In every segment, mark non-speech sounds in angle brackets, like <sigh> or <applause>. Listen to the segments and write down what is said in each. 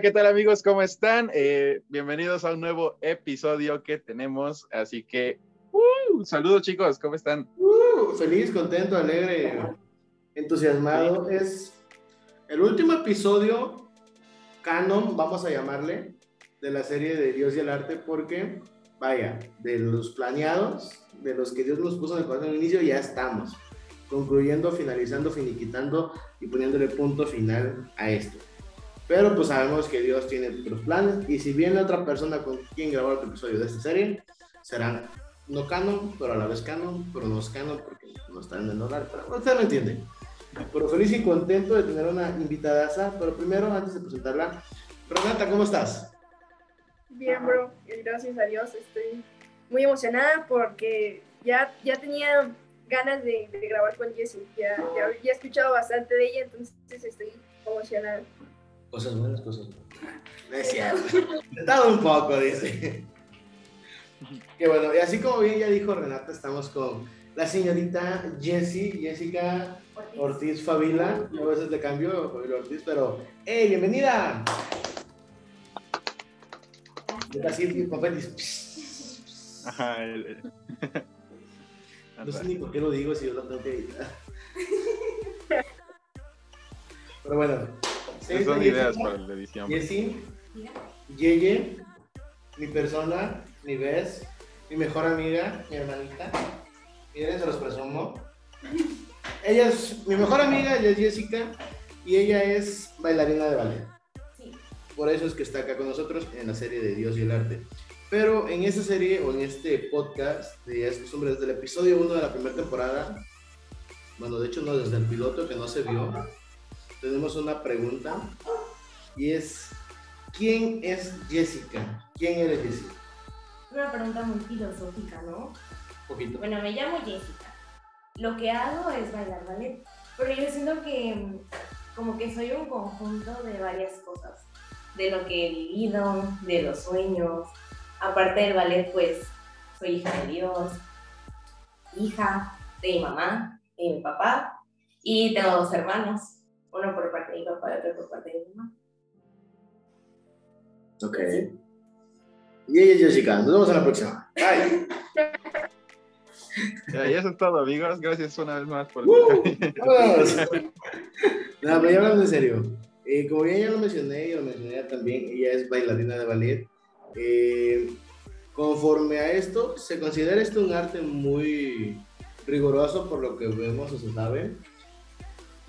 Hola, ¿qué tal amigos? ¿Cómo están? Eh, bienvenidos a un nuevo episodio que tenemos. Así que, uh, saludos chicos, ¿cómo están? Uh, feliz, contento, alegre, entusiasmado. Es el último episodio canon, vamos a llamarle, de la serie de Dios y el arte, porque, vaya, de los planeados, de los que Dios nos puso en el corazón al inicio, ya estamos concluyendo, finalizando, finiquitando y poniéndole punto final a esto. Pero pues sabemos que Dios tiene otros planes y si viene otra persona con quien grabar otro episodio de esta serie, será no canon, pero a la vez canon, pero no es canon porque no está en el hogar, pero usted lo entiende. Pero feliz y contento de tener una invitada, pero primero, antes de presentarla, Renata, ¿cómo estás? Bien, bro, gracias a Dios, estoy muy emocionada porque ya, ya tenía ganas de, grabar con Jessie, ya, ya he escuchado bastante de ella, entonces estoy emocionada. Cosas buenas, cosas buenas. No es cierto. un poco, dice. Que bueno, y así como bien ya dijo Renata, estamos con la señorita Jessie, Jessica Ortiz, Favila. a veces le cambio Favila Ortiz, pero ¡hey, bienvenida! Así, confetis. Ajá, <laughs> No sé ni por qué lo digo si yo lo tengo que editar. <laughs> Pero bueno, son ideas para la edición. Jessie, Yeye, mi persona, mi vez, mi mejor amiga, mi hermanita. Miren, se los presumo. Ella es mi mejor amiga, ella es Jessica, y ella es bailarina de ballet. Sí. Por eso es que está acá con nosotros en la serie de Dios y el arte. Pero en esta serie o en este podcast de estos hombres, desde el episodio 1 de la primera temporada, bueno, de hecho no desde el piloto que no se vio, tenemos una pregunta y es, ¿quién es Jessica? ¿Quién eres Jessica? Una pregunta muy filosófica, ¿no? Poquito. Bueno, me llamo Jessica. Lo que hago es bailar ballet, pero yo siento que mm, como que soy un conjunto de varias cosas, de lo que he vivido, de los sueños. Aparte del ballet, pues soy hija de Dios, hija de mi mamá, y mi papá, y tengo dos hermanos uno por parte de mi papá y otro por parte de mi mamá. Ok. Y ella es Jessica. Nos vemos en la próxima. Bye. <laughs> Ya, eso es todo, amigos. Gracias una vez más por. Uh, no, pero ya hablando en serio. Eh, como bien ya lo mencioné y lo mencioné también, ella es bailarina de ballet. Eh, conforme a esto, se considera esto un arte muy riguroso por lo que vemos o se sabe.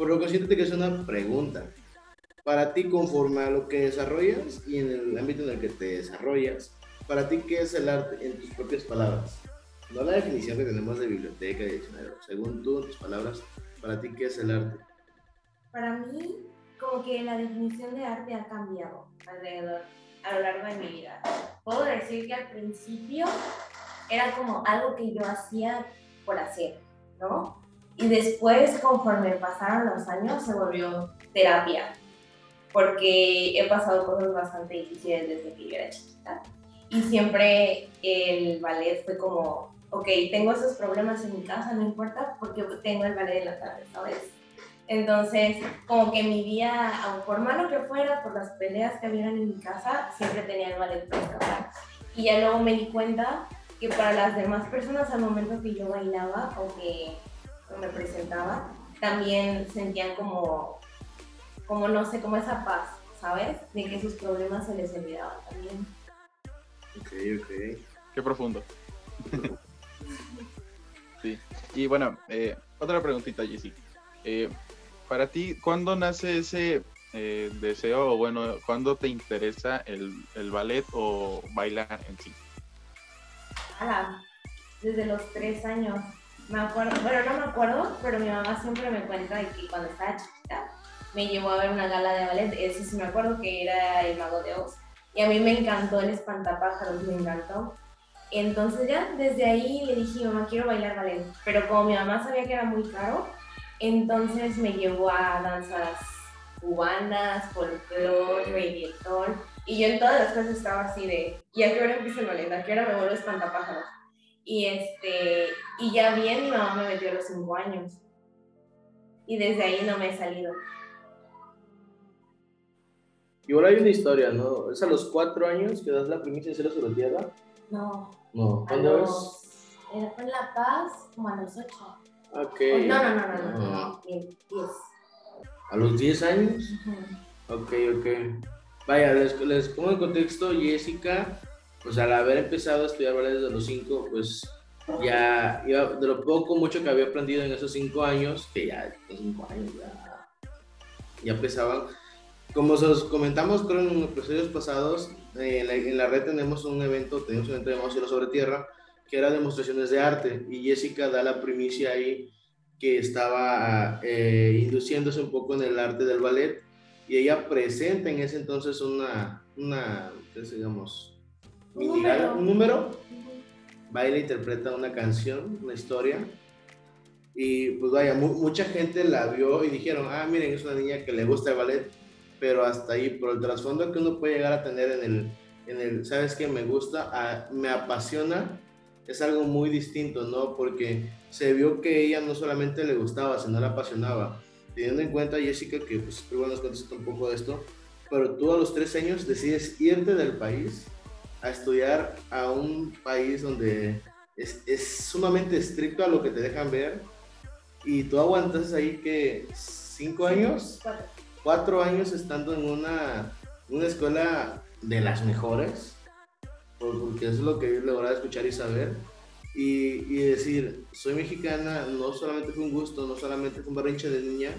Por lo que siento que es una pregunta. Para ti, conforme a lo que desarrollas y en el ámbito en el que te desarrollas, para ti, ¿qué es el arte en tus propias palabras? No la definición que tenemos de biblioteca y diccionario. Según tú, tus palabras, para ti, ¿qué es el arte? Para mí, como que la definición de arte ha cambiado alrededor, a lo largo de mi vida. Puedo decir que al principio era como algo que yo hacía por hacer, ¿no? Y después, conforme pasaron los años, se volvió terapia, porque he pasado cosas bastante difíciles desde que yo era chiquita. Y siempre el ballet fue como, ok, tengo esos problemas en mi casa, no importa, porque tengo el ballet en la tarde, ¿sabes? Entonces, como que mi día, por malo que fuera, por las peleas que habían en mi casa, siempre tenía el ballet para escapar. Y ya luego me di cuenta que para las demás personas, al momento que yo bailaba o que me presentaba, también sentían como, como no sé, como esa paz, ¿sabes? De que sus problemas se les olvidaban también. Ok, ok. Qué profundo. sí. Y bueno, eh, otra preguntita, Jessy. Eh, para ti, ¿cuándo nace ese eh, deseo o bueno, cuándo te interesa el, el, ballet o bailar en sí? Ah, desde los tres años me acuerdo, bueno, no me acuerdo, pero mi mamá siempre me cuenta de que cuando estaba chiquita me llevó a ver una gala de ballet, eso sí me acuerdo que era el Mago de Oz. Y a mí me encantó el espantapájaros, me encantó. Entonces ya desde ahí le dije, mamá, quiero bailar ballet. Pero como mi mamá sabía que era muy caro, entonces me llevó a danzas cubanas, folclore, reggaetón. Y yo en todas las clases estaba así de, ¿y a qué hora empieza el ballet? ¿A qué hora me vuelvo espantapájaros? Y, este, y ya bien, mi mamá me metió a los cinco años. Y desde ahí no me he salido. Igual hay una historia, ¿no? ¿Es a los cuatro años que das la primicia de cielo sobre tierra? No. No. ¿Cuándo es? los, eh, fue en La Paz como a los ocho. Ok. No, no, no, no, no, no, no, bien, diez. ¿A los 10 años? Ujú. Ok, ok. Vaya, les, les pongo en contexto, Jessica, pues al haber empezado a estudiar ballet desde los 5, pues ya iba, de lo poco, mucho que había aprendido en esos 5 años, que ya, 5 años, ya, ya empezaban. Como os comentamos creo en episodios pasados, eh, en, la, en la red tenemos un evento, tenemos un evento llamado Cielo sobre Tierra, que era demostraciones de arte, y Jessica da la primicia ahí que estaba eh, induciéndose un poco en el arte del ballet, y ella presenta en ese entonces una, una ¿qué digamos? Un número. un número, baila interpreta una canción, una historia. Y pues vaya, mu- mucha gente la vio y dijeron, ah, miren, es una niña que le gusta el ballet, pero hasta ahí, por el trasfondo que uno puede llegar a tener en el, en el ¿sabes qué? Me gusta, ah, me apasiona, es algo muy distinto, ¿no? Porque se vio que ella no solamente le gustaba, sino le apasionaba. Teniendo en cuenta, Jessica, que pues espero nos conteste un poco de esto, pero tú a los tres años decides irte del país a estudiar a un país donde es, es sumamente estricto a lo que te dejan ver y tú aguantas ahí que cinco años, Cuatro. cuatro años estando en una, una escuela de las mejores, por- porque es lo que yo lograba escuchar y saber, y, y decir, soy mexicana, no solamente fue un gusto, no solamente fue un berrinche de niña,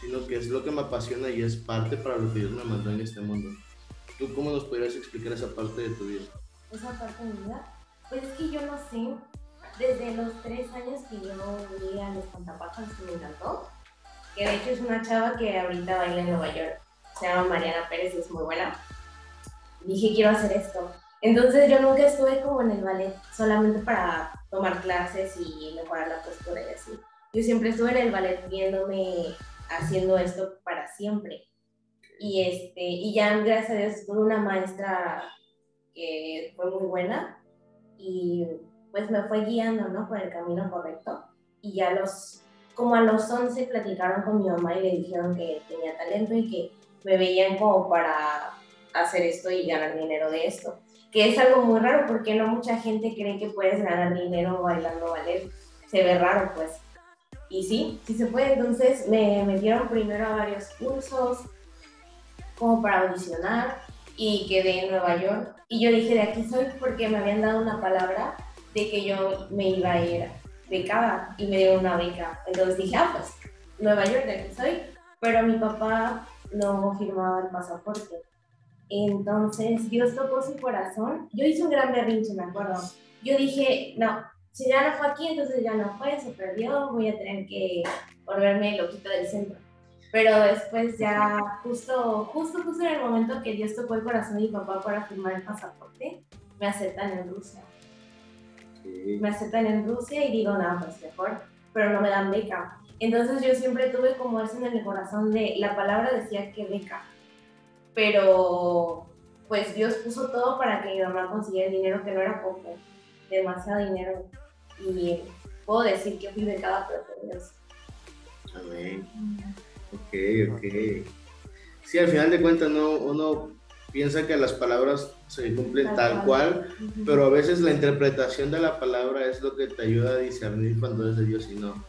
sino que es lo que me apasiona y es parte para lo que Dios me mandó en este mundo. ¿Tú cómo nos podrías explicar esa parte de tu vida? esa parte de mi vida? Pues es que yo no sé, desde los tres años que yo vi a los Pantapájaros que me encantó, que de hecho es una chava que ahorita baila en Nueva York, se llama Mariana Pérez y es muy buena. Dije, quiero hacer esto. Entonces yo nunca estuve como en el ballet, solamente para tomar clases y mejorar la postura y así. Yo siempre estuve en el ballet viéndome haciendo esto para siempre. Y, este, y ya, gracias a Dios, tuve una maestra que fue muy buena y pues me fue guiando, ¿no? Por el camino correcto. Y ya los, como a los 11 platicaron con mi mamá y le dijeron que tenía talento y que me veían como para hacer esto y ganar dinero de esto. Que es algo muy raro porque no mucha gente cree que puedes ganar dinero bailando ballet. Se ve raro, pues. Y sí, sí se puede. Entonces me metieron primero a varios cursos como para audicionar y quedé en Nueva York. Y yo dije, de aquí soy porque me habían dado una palabra de que yo me iba a ir becada y me dieron una beca. Entonces dije, ah, pues Nueva York, de aquí soy. Pero mi papá no firmaba el pasaporte. Entonces Dios tocó su corazón. Yo hice un gran berrinche, me acuerdo. Yo dije, no, si ya no fue aquí, entonces ya no fue, se perdió, voy a tener que volverme loquito del centro. Pero después ya, justo, justo, justo en el momento que Dios tocó el corazón de mi papá para firmar el pasaporte, me aceptan en Rusia. Me aceptan en Rusia y digo, nada, pues mejor, pero no me dan beca. Entonces yo siempre tuve como eso en el corazón de, la palabra decía que beca, pero pues Dios puso todo para que mi mamá consiguiera el dinero, que no era poco, demasiado dinero. Y puedo decir que fui becada, pero por Dios. Amén. Ok, ok. Sí, al final de cuentas no, uno piensa que las palabras se cumplen Tal cual. pero a veces la interpretación de la palabra es lo que te ayuda a discernir cuando es de Dios y no.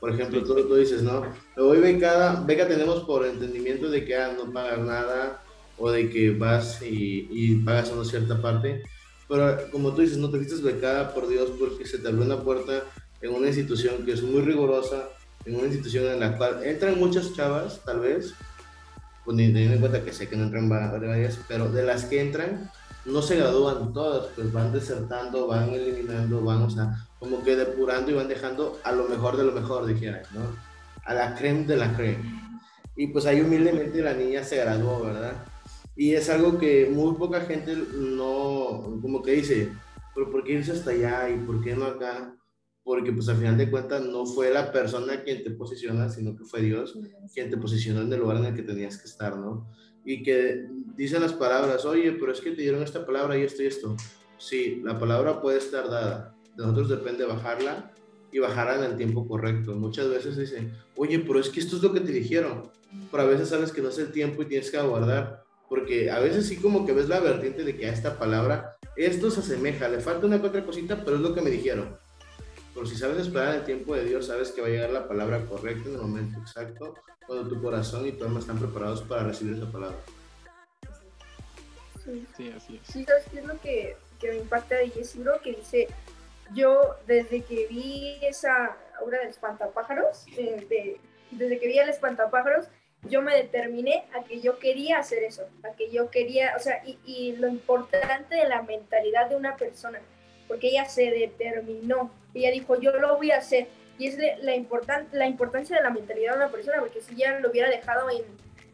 Por ejemplo, tú, tú dices, no, voy becada, beca tenemos por entendimiento de que ah, no pagar nada o de que vas y, y pagas una cierta parte, pero como tú dices, no te fuiste becada por Dios porque se te abrió una puerta en una institución que es muy rigurosa, en una institución en la cual entran muchas chavas, tal vez, pues ni teniendo en cuenta que sé que no entran va- varias, pero de las que entran, no se gradúan todas, pues van desertando, van eliminando, van, o sea, como que depurando y van dejando a lo mejor de lo mejor, dijera, ¿no? A la creme de la creme. Y pues ahí humildemente la niña se graduó, ¿verdad? Y es algo que muy poca gente no, como que dice, pero ¿por qué irse hasta allá y por qué no acá? Porque pues al final de cuentas no fue la persona quien te posiciona, sino que fue Dios quien te posicionó en el lugar en el que tenías que estar, ¿no? Y que dicen las palabras, oye, pero es que te dieron esta palabra y esto y esto. Sí, la palabra puede estar dada, de nosotros depende bajarla y bajarla en el tiempo correcto. Muchas veces dicen, oye, pero es que esto es lo que te dijeron, pero a veces sabes que no es el tiempo y tienes que aguardar. porque a veces sí como que ves la vertiente de que a esta palabra, esto se asemeja, le falta una otra cosita, pero es lo que me dijeron. Pero si sabes esperar el tiempo de Dios, sabes que va a llegar la palabra correcta en el momento exacto, cuando tu corazón y tu alma están preparados para recibir esa palabra. Sí, Sí, así es. sí ¿sabes qué es lo que, que me impacta de bro? Que dice, yo desde que vi esa obra del espantapájaros, eh, de- desde que vi el espantapájaros, yo me determiné a que yo quería hacer eso, a que yo quería, o sea, y, y lo importante de la mentalidad de una persona, porque ella se determinó, ella dijo, yo lo voy a hacer, y es la, importan- la importancia de la mentalidad de una persona, porque si ella lo hubiera dejado en,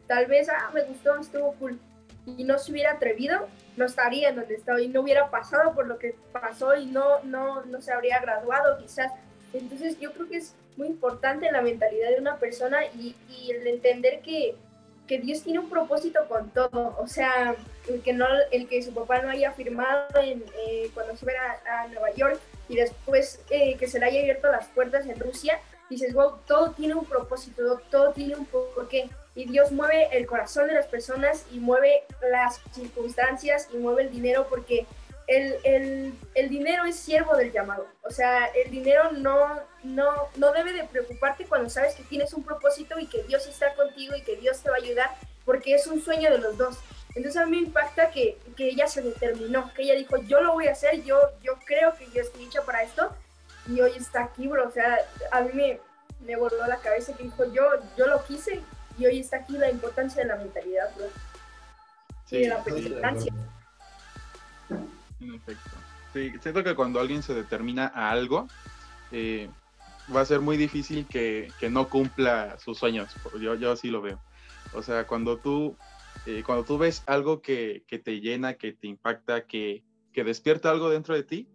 tal vez, ah, me gustó, estuvo cool, y no se hubiera atrevido, no estaría en donde está y no hubiera pasado por lo que pasó y no, no, no se habría graduado quizás. Entonces yo creo que es muy importante la mentalidad de una persona y, y el entender que, que Dios tiene un propósito con todo. O sea, el que, su papá no haya firmado eh, cuando se a, a Nueva York y después eh, que se le haya abierto las puertas en Rusia, dices, wow, todo tiene un propósito, todo tiene un porqué. Y Dios mueve el corazón de las personas y mueve las circunstancias y mueve el dinero porque el, el, el, dinero es siervo del llamado. O sea, el dinero no, no, no debe de preocuparte cuando sabes que tienes un propósito y que Dios está contigo y que Dios te va a ayudar porque es un sueño de los dos. Entonces a mí me impacta que, que ella se determinó, que ella dijo, yo lo voy a hacer, yo, yo creo que yo estoy hecha para esto y hoy está aquí, bro. O sea, a mí me, me voló la cabeza que dijo, yo, yo lo quise y hoy está aquí la importancia de la mentalidad, bro. Sí, y de la perseverancia. En efecto. Sí, siento que cuando alguien se determina a algo, eh, va a ser muy difícil que, que, no cumpla sus sueños. Yo, yo así lo veo. O sea, cuando tú, eh, cuando tú ves algo que, que, te llena, que te impacta, que, que despierta algo dentro de ti,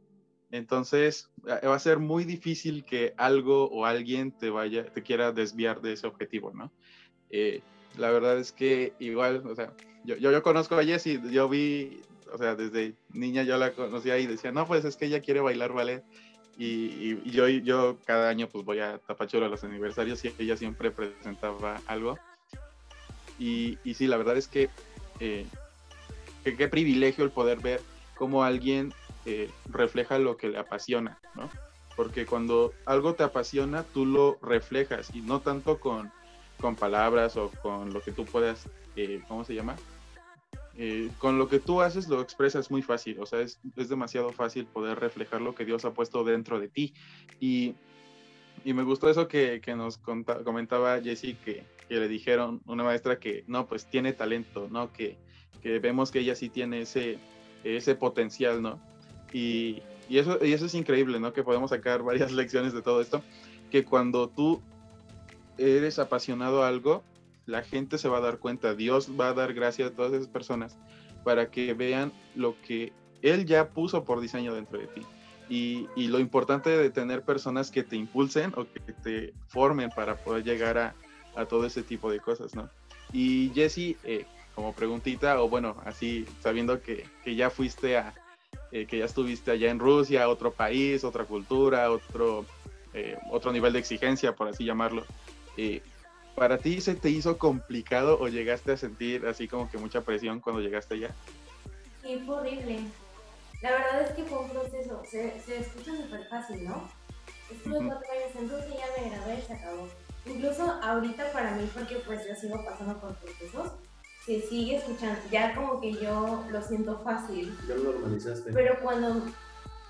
entonces va a ser muy difícil que algo o alguien te vaya, te quiera desviar de ese objetivo, ¿no? Eh, la verdad es que igual, o sea, yo, yo, yo conozco a Jessie, yo vi, o sea, desde niña yo la conocía y decía, no, pues es que ella quiere bailar ballet. Y, yo, yo cada año pues voy a Tapachula a los aniversarios y ella siempre presentaba algo. Y, y sí, la verdad es que, eh, qué privilegio el poder ver cómo alguien eh, refleja lo que le apasiona, ¿no? Porque cuando algo te apasiona, tú lo reflejas y no tanto con, con palabras o con lo que tú puedas, eh, ¿cómo se llama? Eh, con lo que tú haces lo expresas muy fácil, o sea, es, es, demasiado fácil poder reflejar lo que Dios ha puesto dentro de ti. Y, y me gustó eso que, que nos comentaba Jessie, que, que, le dijeron una maestra que no, pues tiene talento, ¿no? Que, que vemos que ella sí tiene ese, ese potencial, ¿no? Y, y, eso, y eso es increíble, ¿no? Que podemos sacar <laughs> varias lecciones de todo esto, que cuando tú eres apasionado a algo, la gente se va a dar cuenta, Dios va a dar gracias a todas esas personas para que vean lo que Él ya puso por diseño dentro de ti. Y, y lo importante de tener personas que te impulsen o que te formen para poder llegar a, a todo ese tipo de cosas, ¿no? Y Jesse, eh, como preguntita, o bueno, así sabiendo que, que ya fuiste a, eh, que ya estuviste allá en Rusia, otro país, otra cultura, otro, eh, otro nivel de exigencia, por así llamarlo. ¿Para ti se te hizo complicado o llegaste a sentir así como que mucha presión cuando llegaste allá? Sí, fue horrible. La verdad es que fue un proceso. Se, se escucha súper fácil, ¿no? Estuve uh -huh. cuatro años en Rusia, ya me gradué y se acabó. Incluso ahorita para mí, porque pues yo sigo pasando por procesos, se sigue escuchando. Ya como que yo lo siento fácil. Ya lo normalizaste. Pero cuando,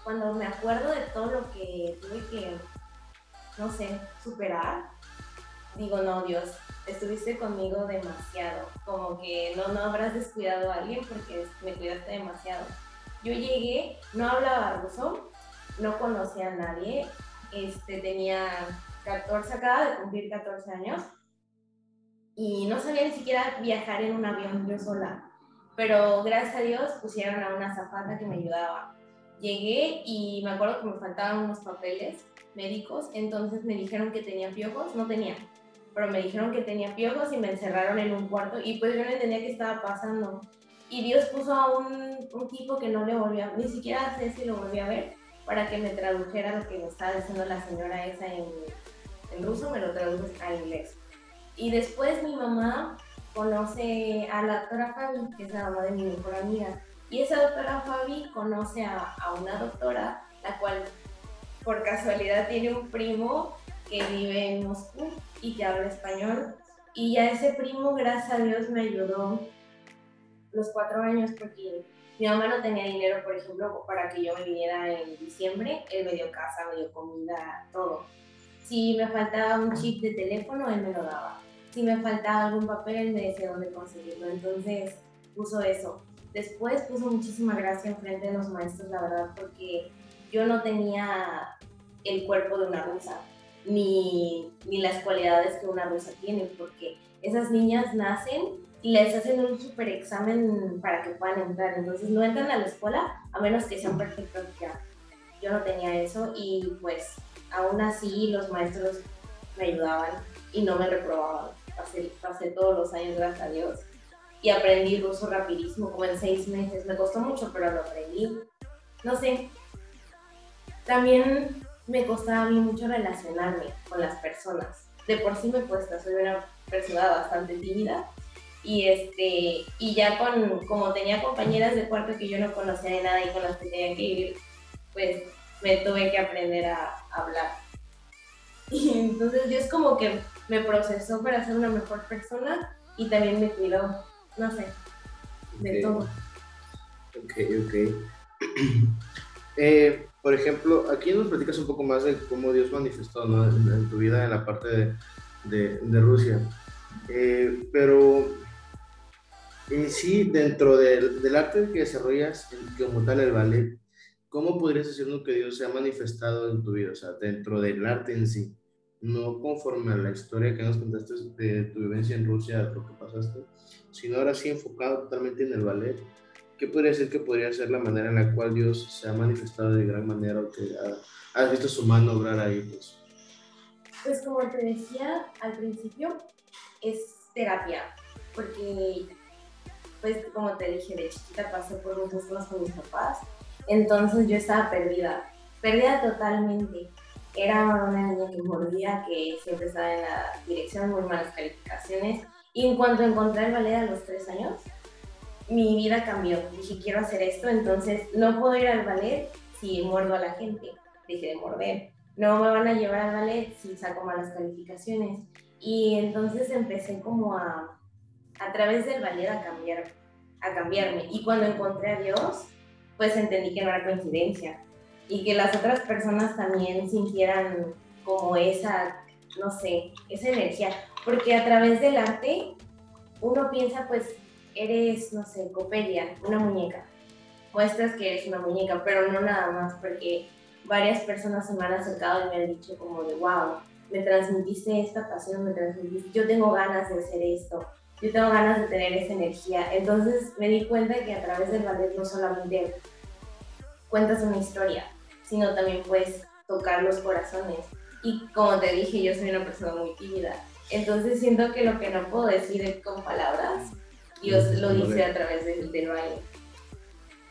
cuando me acuerdo de todo lo que tuve que, no sé, superar, digo, no, Dios, estuviste conmigo demasiado. Como que no, no habrás descuidado a alguien porque me cuidaste demasiado. Yo llegué, no hablaba ruso, no conocía a nadie, este, tenía 14, acaba de cumplir 14 años y no sabía ni siquiera viajar en un avión yo sola. Pero gracias a Dios pusieron a una zafata que me ayudaba. Llegué y me acuerdo que me faltaban unos papeles médicos, entonces me dijeron que tenía piojos, no tenía, pero me dijeron que tenía piojos y me encerraron en un cuarto y pues yo no entendía qué estaba pasando. Y Dios puso a un, un tipo que no le volvía, ni siquiera sé si lo volví a ver, para que me tradujera lo que me estaba diciendo la señora esa en, en ruso, me lo tradujo a inglés. Y después mi mamá conoce a la doctora Fabi, que es la mamá de mi mejor amiga. Y esa doctora Fabi conoce a, a una doctora, la cual por casualidad tiene un primo que vive en Moscú y que habla español. Y ya ese primo, gracias a Dios, me ayudó los cuatro años porque mi mamá no tenía dinero, por ejemplo, para que yo me viniera en diciembre. Él me dio casa, me dio comida, todo. Si me faltaba un chip de teléfono, él me lo daba. Si me faltaba algún papel, él me decía dónde conseguirlo. Entonces puso eso. Después puso muchísima gracia en frente de los maestros, la verdad, porque yo no tenía el cuerpo de una rusa, ni, ni las cualidades que una rusa tiene, porque esas niñas nacen y les hacen un super examen para que puedan entrar. Entonces no entran a la escuela a menos que sean perfectos ya. Yo no tenía eso y pues aún así los maestros me ayudaban y no me reprobaban. Pasé, pasé todos los años, gracias a Dios. Y aprendí ruso rapidísimo, como en seis meses. Me costó mucho, pero lo aprendí. No sé. También me costaba a mí mucho relacionarme con las personas. De por sí me cuesta, soy una persona bastante tímida. Y este y ya con como tenía compañeras de cuarto que yo no conocía de nada y con las que tenía que vivir pues me tuve que aprender a, hablar. Y entonces yo es como que me procesó para ser una mejor persona y también me cuidó. No sé de todo ok ok. <clears throat> Eh, por ejemplo aquí nos platicas un poco más de cómo Dios manifestó en, tu vida en la parte de, de, Rusia eh, pero en sí, dentro del, del, arte que desarrollas, como tal el ballet, ¿cómo podrías decirnos que Dios se ha manifestado en tu vida? O sea, dentro del arte en sí, no conforme a la historia que nos contaste de tu vivencia en Rusia, lo que pasaste, sino ahora sí enfocado totalmente en el ballet. ¿Qué podría ser que podría ser la manera en la cual Dios se ha manifestado de gran manera o que has visto su mano obrar ahí? Pues? pues como te decía al principio, es terapia, porque pues como te dije, de chiquita pasé por muchas cosas con mis papás, entonces yo estaba perdida, perdida totalmente. Era una niña que mordía, que siempre estaba en la dirección, muy malas calificaciones. Y en cuanto encontré el ballet a los tres años, mi vida cambió. Dije, quiero hacer esto, entonces no puedo ir al ballet si muerdo a la gente. Dije de morder. No me van a llevar al ballet si saco malas calificaciones. Y entonces empecé como a a través del ballet a cambiar, a cambiarme. Y cuando encontré a Dios, pues entendí que no era coincidencia y que las otras personas también sintieran como esa, no sé, esa energía. Porque a través del arte uno piensa, pues, eres, no sé, Copelia, una muñeca. Muestras que eres una muñeca, pero no nada más, porque varias personas se me han acercado y me han dicho como de, wow, me transmitiste esta pasión, me transmitiste, yo tengo ganas de hacer esto yo tengo ganas de tener esa energía. Entonces me di cuenta que a través del ballet no solamente cuentas una historia, sino también puedes tocar los corazones. Y como te dije, yo soy una persona muy tímida. Entonces siento que lo que no puedo decir con palabras, Dios lo dice a través del, del baile.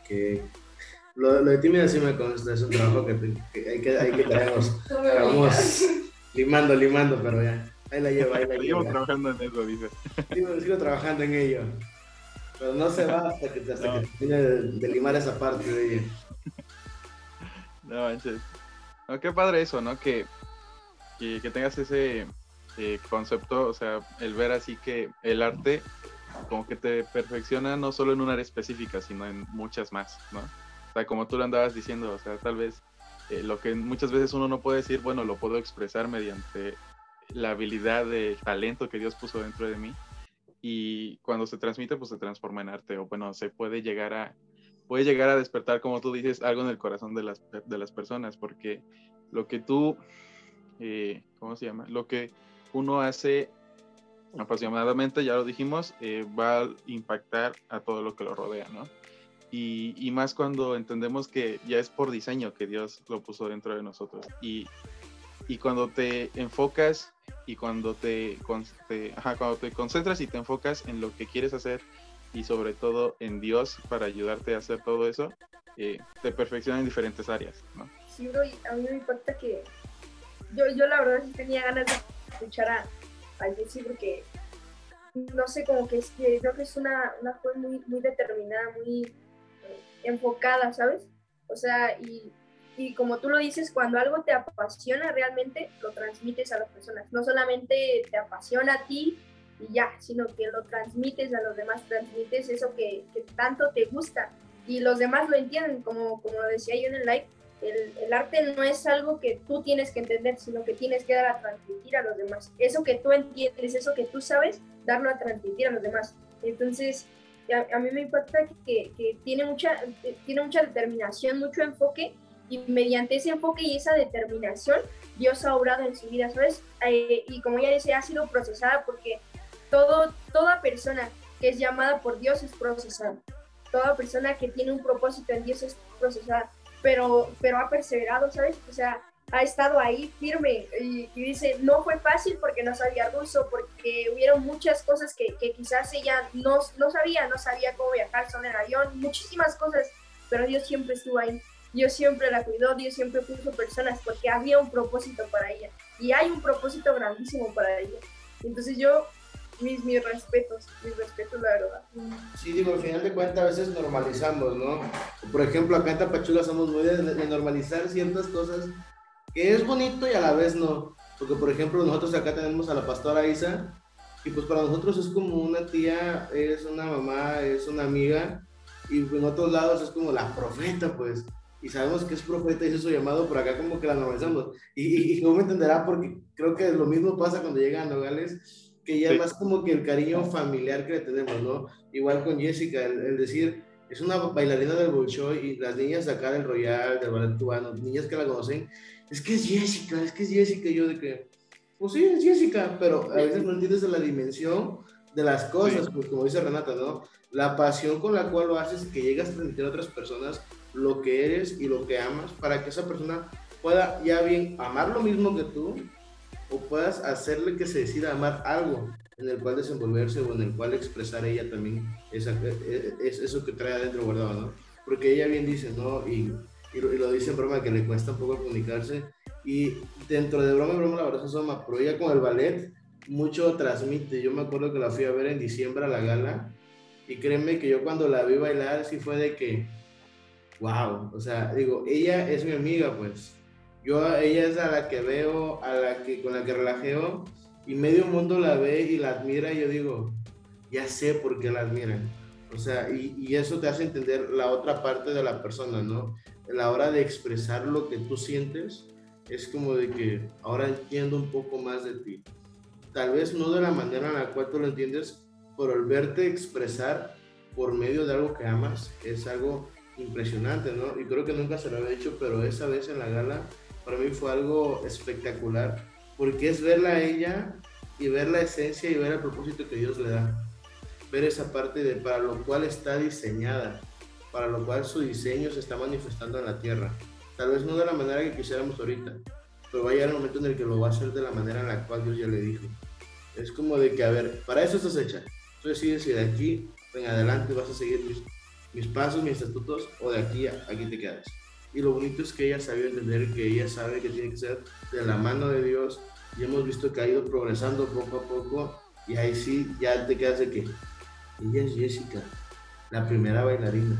Que lo, lo, de tímida sí me consta, es un trabajo que, hay que, hay que traernos. <laughs> Vamos limando, limando, pero ya. Ahí la lleva, ahí la lleva. Sigo trabajando en eso, dice. Sigo, sigo, trabajando en ello. Pero no se va hasta que, hasta no. que termine de, de, limar esa parte de ella. <laughs> No manches. No, qué padre eso, ¿no? Que, que, que tengas ese eh, concepto, o sea, el ver así que el arte como que te perfecciona no solo en un área específica, sino en muchas más, ¿no? O sea, como tú lo andabas diciendo, o sea, tal vez eh, lo que muchas veces uno no puede decir, bueno, lo puedo expresar mediante la habilidad, el talento que Dios puso dentro de mí. Y cuando se transmite, pues se transforma en arte. O bueno, se puede llegar a, puede llegar a despertar, como tú dices, algo en el corazón de las, de las personas. Porque lo que tú, eh, ¿cómo se llama? Lo que uno hace apasionadamente, ya lo dijimos, eh, va a impactar a todo lo que lo rodea, ¿no? Y, y, más cuando entendemos que ya es por diseño que Dios lo puso dentro de nosotros. Y y cuando te enfocas y cuando te, cuando te concentras y te enfocas en lo que quieres hacer y sobre todo en Dios para ayudarte a hacer todo eso, eh, te perfecciona en diferentes áreas, ¿no? Sí, bro, a mí me importa que yo, yo la verdad sí tenía ganas de escuchar a, a Jesse porque no sé, como que es, creo que es una, una joven muy, muy determinada, muy eh, enfocada, ¿sabes? O sea, y, y como tú lo dices, cuando algo te apasiona realmente, lo transmites a las personas. No solamente te apasiona a ti y ya, sino que lo transmites a los demás, transmites eso que, que tanto te gusta y los demás lo entienden, como, como lo decía yo en el live, el, arte no es algo que tú tienes que entender, sino que tienes que dar a transmitir a los demás. Eso que tú entiendes, eso que tú sabes, darlo a transmitir a los demás. Entonces, a, a mí me importa que, que, tiene, mucha, tiene mucha determinación, mucho enfoque, y mediante ese enfoque y esa determinación, Dios ha obrado en su vida, ¿sabes? Eh, y como ya decía, ha sido procesada porque todo, toda persona que es llamada por Dios es procesada. Toda persona que tiene un propósito en Dios es procesada pero, pero ha perseverado, ¿sabes? O sea, ha estado ahí firme y, y, dice, no fue fácil porque no sabía ruso, porque hubieron muchas cosas que, que quizás ella no, no, sabía, no sabía cómo viajar solo en avión, muchísimas cosas, pero Dios siempre estuvo ahí, Dios siempre la cuidó, Dios siempre puso personas porque había un propósito para ella y hay un propósito grandísimo para ella. Entonces yo mis, mis respetos, mis respetos, la verdad. Sí, digo, al final de cuentas a veces normalizamos, ¿no? Por ejemplo, acá en Tapachula somos muy de, de, normalizar ciertas cosas que es bonito y a la vez no. Porque, por ejemplo, nosotros acá tenemos a la pastora Isa y pues para nosotros es como una tía, es una mamá, es una amiga y en otros lados es como la profeta, pues. Y sabemos que es profeta y es su llamado, pero acá como que la normalizamos. Y, y, y cómo entenderá, porque creo que lo mismo pasa cuando llegan a Nogales que ya sí. más como que el cariño familiar que le tenemos, ¿no? Igual con Jessica, el, el decir, es una bailarina del Bolshoi y las niñas acá del Royal, del ballet cubano, niñas que la conocen, es que es Jessica, es que es Jessica, y yo de que, pues sí, es Jessica, pero a veces no entiendes la dimensión de las cosas, sí. pues como dice Renata, ¿no? La pasión con la cual lo haces y que llegas a transmitir a otras personas lo que eres y lo que amas para que esa persona pueda ya bien amar lo mismo que tú o puedas hacerle que se decida amar algo en el cual desenvolverse o en el cual expresar ella también esa, es, eso que trae adentro guardado, ¿no? Porque ella bien dice, ¿no? Y, y, y lo dice en broma que le cuesta un poco comunicarse y dentro de broma en broma la verdad es asoma, pero ella con el ballet mucho transmite. Yo me acuerdo que la fui a ver en diciembre a la gala y créeme que yo cuando la vi bailar sí fue de que, wow, o sea, digo, ella es mi amiga, pues, yo ella es a la que veo, a la que con la que relajeo y medio mundo la ve y la admira y yo digo, ya sé por qué la admiran. O sea, y, y, eso te hace entender la otra parte de la persona, ¿no? La hora de expresar lo que tú sientes, es como de que ahora entiendo un poco más de ti. Tal vez no de la manera en la cual tú lo entiendes, pero el verte expresar por medio de algo que amas es algo impresionante, ¿no? Y creo que nunca se lo había hecho, pero esa vez en la gala para mí fue algo espectacular, porque es verla a ella y ver la esencia y ver el propósito que Dios le da. Ver esa parte de para lo cual está diseñada, para lo cual su diseño se está manifestando en la tierra. Tal vez no de la manera que quisiéramos ahorita, pero va a llegar el momento en el que lo va a hacer de la manera en la cual Dios ya le dijo. Es como de que, a ver, para eso estás hecha. Tú decides si de aquí en adelante vas a seguir mis, mis pasos, mis estatutos, o de aquí a aquí te quedas y lo bonito es que ella sabe entender que ella sabe que tiene que ser de la mano de Dios y hemos visto que ha ido progresando poco a poco y ahí sí ya te quedas de que ella es Jessica, la primera bailarina.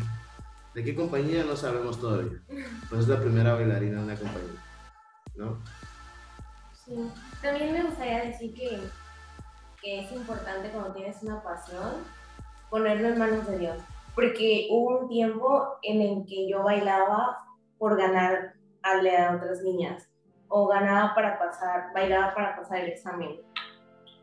¿De qué compañía? No sabemos todavía. Pues es la primera bailarina de una compañía, ¿no? Sí, también me gustaría decir que, que es importante cuando tienes una pasión ponerlo en manos de Dios. Porque hubo un tiempo en el que yo bailaba por ganar a otras niñas, o ganaba para pasar, bailaba para pasar el examen,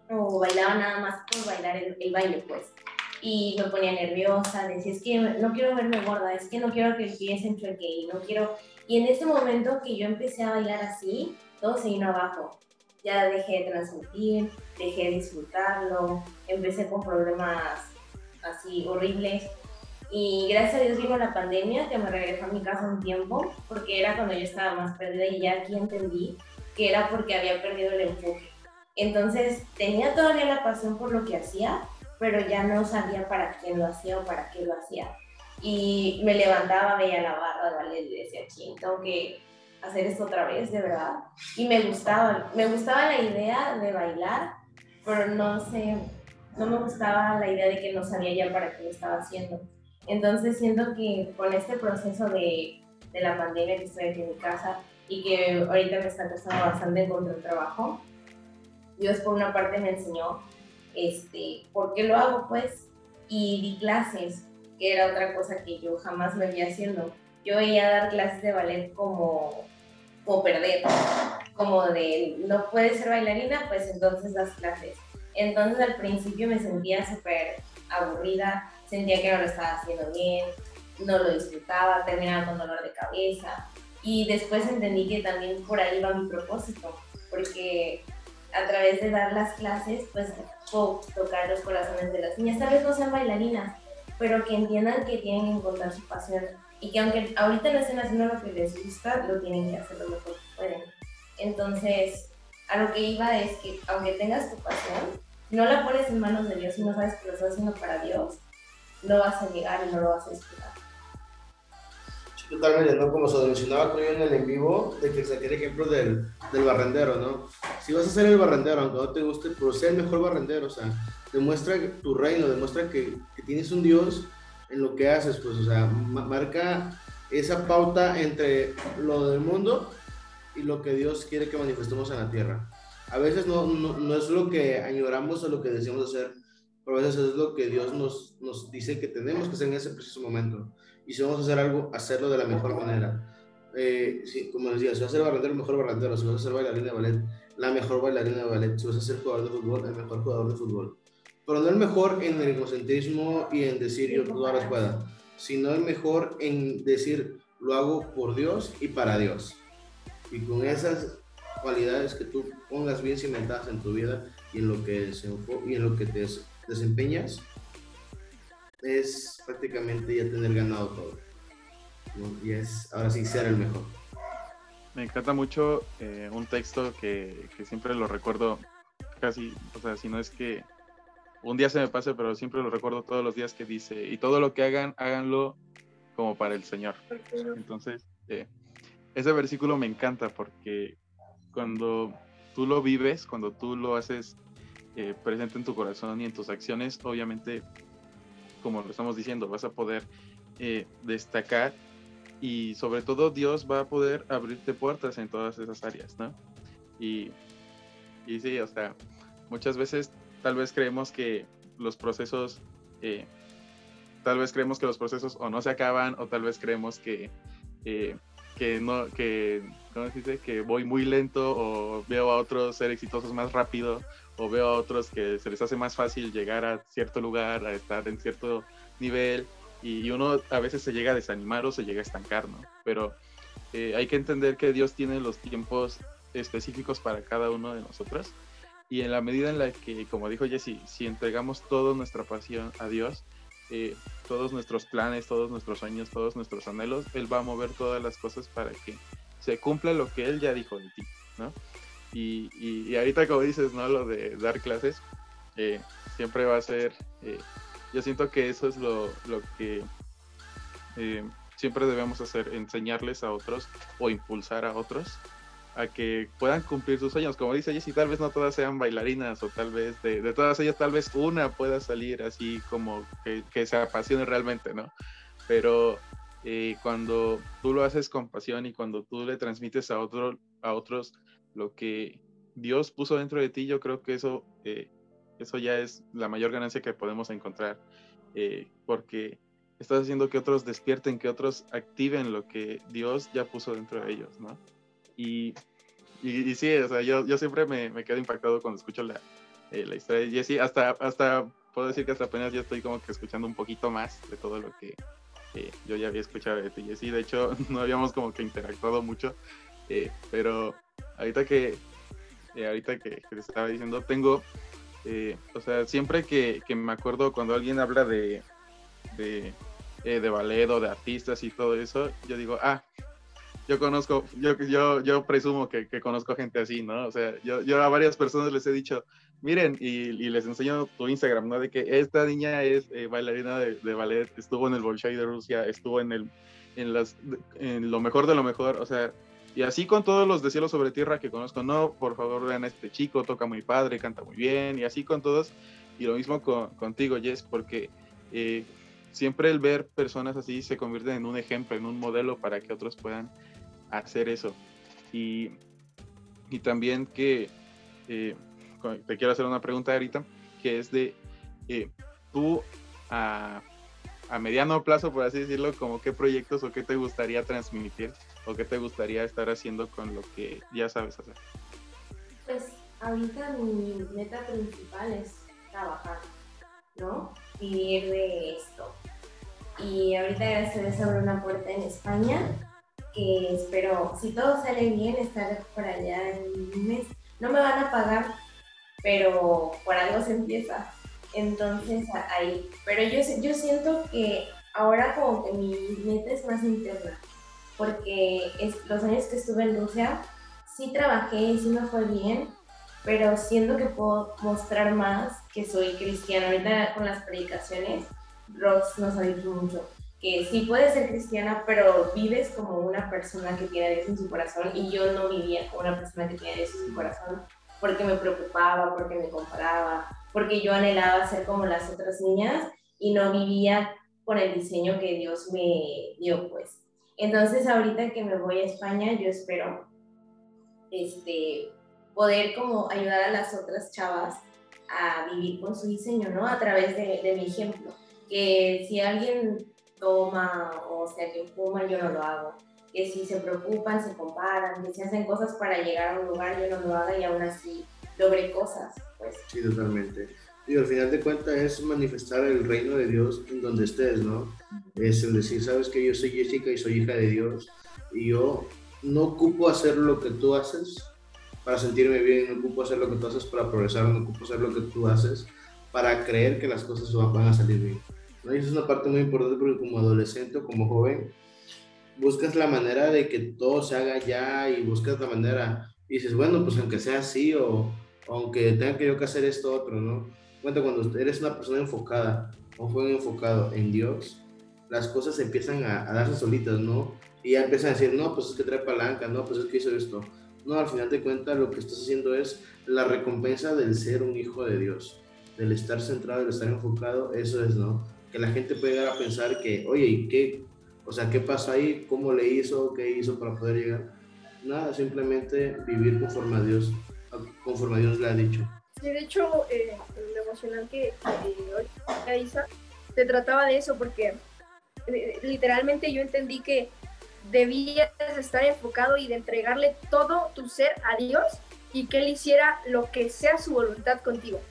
o bailaba nada más por bailar el, el baile, pues. Y me ponía nerviosa, decía, es que no quiero verme gorda, es que no quiero que el pie se enchueque y no quiero... Y en ese momento que yo empecé a bailar así, todo se vino abajo. Ya dejé de transmitir, dejé de disfrutarlo, empecé con problemas así horribles y gracias a Dios vino la pandemia, que me regresó a mi casa un tiempo, porque era cuando yo estaba más perdida y ya aquí entendí que era porque había perdido el enfoque. Entonces tenía todavía la pasión por lo que hacía, pero ya no sabía para quién lo hacía o para qué lo hacía. Y me levantaba, veía la barra ballet y decía, ching, tengo que hacer esto otra vez, de verdad. Y me gustaba, me gustaba la idea de bailar, pero no sé, no me gustaba la idea de que no sabía ya para qué lo estaba haciendo. Entonces siento que con este proceso de, de la pandemia que estoy aquí en mi casa y que ahorita me está costando bastante encontrar trabajo, Dios por una parte me enseñó este, por qué lo hago pues y di clases, que era otra cosa que yo jamás me veía haciendo. Yo veía dar clases de ballet como, como perder, como de no puedes ser bailarina, pues entonces das clases. Entonces al principio me sentía súper aburrida, sentía que no lo estaba haciendo bien, no lo disfrutaba, terminaba con dolor de cabeza. Y después entendí que también por ahí va mi propósito, porque a través de dar las clases, pues puedo tocar los corazones de las niñas. Tal vez no sean bailarinas, pero que entiendan que tienen que encontrar su pasión y que aunque ahorita no estén haciendo lo que les gusta, lo tienen que hacer lo mejor que pueden. Entonces, a lo que iba es que aunque tengas tu pasión, no la pones en manos de Dios y no sabes que lo estás haciendo para Dios, no vas a llegar y no lo vas a disfrutar. Totalmente, ¿no? Como se mencionaba con en el en vivo, de que saqué el ejemplo del, del barrendero, ¿no? Si vas a ser el barrendero, aunque no te guste, pero sé el mejor barrendero, o sea, demuestra tu reino, demuestra que, que tienes un Dios en lo que haces, pues, o sea, marca esa pauta entre lo del mundo y lo que Dios quiere que manifestemos en la tierra. A veces no, no, es lo que añoramos o lo que deseamos hacer, pero a veces es lo que Dios nos, nos dice que tenemos que hacer en ese preciso momento. Y si vamos a hacer algo, hacerlo de la mejor manera. Eh, como les decía, si vas a ser barrendero, mejor barrendero. Si vas a ser bailarina de ballet, la mejor bailarina de ballet. Si vas a ser jugador de fútbol, el mejor jugador de fútbol. Pero no el mejor en el egocentrismo y en decir yo todas las pueda, sino el mejor en decir lo hago por Dios y para Dios. Y con esas cualidades que tú pongas bien cimentadas en tu vida y en lo que, y en lo que te desempeñas, es prácticamente ya tener ganado todo. Y es ahora sí ser el mejor. Me encanta mucho eh, un texto que, que, siempre lo recuerdo casi, o sea, si no es que un día se me pase, pero siempre lo recuerdo todos los días que dice, y todo lo que hagan, háganlo como para el Señor. Entonces, eh, ese versículo me encanta porque cuando tú lo vives, cuando tú lo haces eh, presente en tu corazón y en tus acciones, obviamente, como lo estamos diciendo, vas a poder eh, destacar y sobre todo Dios va a poder abrirte puertas en todas esas áreas, ¿no? Y, y sí, o sea, muchas veces tal vez creemos que los procesos, eh, tal vez creemos que los procesos o no se acaban o tal vez creemos que, que no, que ¿cómo se dice? Que voy muy lento o veo a otros ser exitosos más rápido o veo a otros que se les hace más fácil llegar a cierto lugar, a estar en cierto nivel y uno a veces se llega a desanimar o se llega a estancar, ¿no? Pero eh, hay que entender que Dios tiene los tiempos específicos para cada uno de nosotros y en la medida en la que, como dijo Jesse, si entregamos toda nuestra pasión a Dios, eh, todos nuestros planes, todos nuestros sueños, todos nuestros anhelos, Él va a mover todas las cosas para que se cumpla lo que él ya dijo de ti, ¿no? Y, y, ahorita como dices, ¿no? Lo de dar clases, eh, siempre va a ser, eh, yo siento que eso es lo, lo que eh, siempre debemos hacer, enseñarles a otros o impulsar a otros a que puedan cumplir sus sueños. Como dice Jessy, tal vez no todas sean bailarinas o tal vez de, todas ellas, tal vez una pueda salir así como que, se apasione realmente, ¿no? Pero cuando tú lo haces con pasión y cuando tú le transmites a, otro, a otros lo que Dios puso dentro de ti, yo creo que eso, eh, eso ya es la mayor ganancia que podemos encontrar, eh, porque estás haciendo que otros despierten, que otros activen lo que Dios ya puso dentro de ellos, ¿no? Y, y, sí, o sea, yo, yo siempre me, me, quedo impactado cuando escucho la, la historia de Jesse, hasta, hasta puedo decir que hasta apenas ya estoy como que escuchando un poquito más de todo lo que yo ya había escuchado de ti, sí, de hecho <laughs> no habíamos como que interactuado mucho, eh, pero ahorita que, eh, ahorita que, te estaba diciendo, tengo, eh, o sea, siempre que, que, me acuerdo cuando alguien habla de, de, de ballet o de artistas y todo eso, yo digo, ah, yo conozco, yo, yo, yo presumo que, que, conozco gente así, ¿no? O sea, yo, yo a varias personas les he dicho, miren, y, les enseño tu Instagram, ¿no? De que esta niña es eh, bailarina de, ballet, estuvo en el Bolshoi de Rusia, estuvo en, el, en, las, en lo mejor de lo mejor, o sea, y así con todos los de cielo sobre tierra que conozco, no, por favor vean a este chico, toca muy padre, canta muy bien, y así con todos. y lo mismo contigo, Jess, porque eh, siempre el ver personas así se convierte en un ejemplo, en un modelo para que otros puedan hacer eso. Y, y también que eh, te quiero hacer una pregunta ahorita, que es de eh, tú a, a, mediano plazo, por así decirlo, como qué proyectos o qué te gustaría transmitir o qué te gustaría estar haciendo con lo que ya sabes hacer. Pues ahorita mi meta principal es trabajar, ¿no? Vivir de esto. Y ahorita gracias a Dios abre una puerta en España que espero, si todo sale bien, estar por allá en un mes. No me van a pagar, pero por algo se empieza. Entonces ahí, pero yo, yo siento que ahora como que mi meta es más interna, porque es, los años que estuve en Rusia, sí trabajé, sí me fue bien, pero siento que puedo mostrar más que soy cristiana. Ahorita con las predicaciones, Rox nos ha dicho mucho que sí puedes ser cristiana, pero vives como una persona que tiene a Dios en su corazón y yo no vivía como una persona que tiene a Dios en su corazón porque me preocupaba, porque me comparaba, porque yo anhelaba ser como las otras niñas y no vivía con el diseño que Dios me dio, pues. Entonces, ahorita que me voy a España, yo espero este, poder como ayudar a las otras chavas a vivir con su diseño, ¿no? A través de, de mi ejemplo. Que si alguien toma o sea que fuma, yo no lo hago. Que si se preocupan, se comparan, que si hacen cosas para llegar a un lugar, yo no lo haga y aún así logre cosas. Pues. Sí, totalmente. Y al final de cuentas es manifestar el reino de Dios en donde estés, ¿no? Es el decir, sabes que yo soy Jessica y soy hija de Dios y yo no ocupo hacer lo que tú haces para sentirme bien, no ocupo hacer lo que tú haces para progresar, no ocupo hacer lo que tú haces para creer que las cosas van a salir bien. ¿no? Y eso es una parte muy importante porque como adolescente o como joven, buscas la manera de que todo se haga ya y buscas la manera, y dices, bueno, pues aunque sea así o, aunque tenga que yo que hacer esto otro, ¿no? Cuenta cuando eres una persona enfocada o joven enfocado en Dios, las cosas empiezan a, a, darse solitas, ¿no? Y ya empiezan a decir, no, pues es que trae palanca, no, pues es que hizo esto. No, al final de cuentas lo que estás haciendo es la recompensa del ser un hijo de Dios, del estar centrado, del estar enfocado, eso es, ¿no? que la gente puede llegar a pensar que, oye, ¿y qué? O sea, ¿qué pasó ahí? ¿Cómo le hizo? ¿Qué hizo para poder llegar? Nada, simplemente vivir conforme a Dios, conforme a Dios le ha dicho. Sí, de hecho, eh, lo emocional que, hoy Isa se trataba de eso, porque eh, literalmente yo entendí que debías estar enfocado y de entregarle todo tu ser a Dios y que Él hiciera lo que sea su voluntad contigo.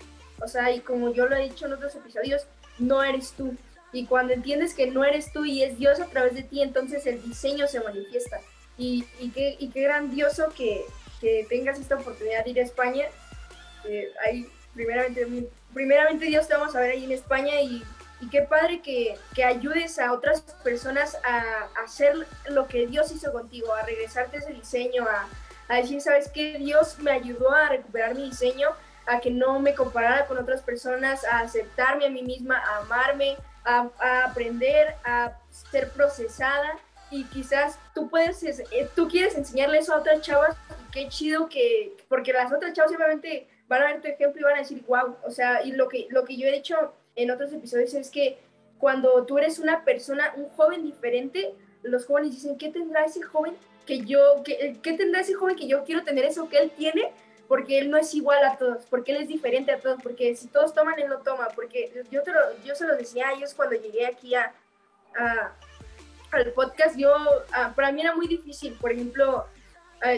O sea, y como yo lo he dicho en otros episodios, no eres tú. Y cuando entiendes que no eres tú y es Dios a través de ti, entonces el diseño se manifiesta. Y, y, qué, y qué grandioso que, que, tengas esta oportunidad de ir a España. Eh, ahí, primeramente, primeramente Dios te vamos a ver ahí en España y, y qué padre que, que, ayudes a otras personas a, hacer lo que Dios hizo contigo, a regresarte ese diseño, a, a decir, ¿sabes qué? Dios me ayudó a recuperar mi diseño a que no me comparara con otras personas, a aceptarme a mí misma, a amarme, a, aprender, a ser procesada y quizás tú puedes, eh, tú quieres enseñarle eso a otras chavas qué chido que, porque las otras chavas simplemente van a ver tu ejemplo y van a decir, wow, o sea, y lo que, lo que yo he dicho en otros episodios es que cuando tú eres una persona, un joven diferente, los jóvenes dicen, ¿qué tendrá ese joven que yo, qué, qué tendrá ese joven que yo quiero tener eso que él tiene? porque él no es igual a todos, porque él es diferente a todos, porque si todos toman, él no toma, porque yo, te lo, yo se lo decía a ellos cuando llegué aquí a, al podcast, yo, para mí era muy difícil, por ejemplo,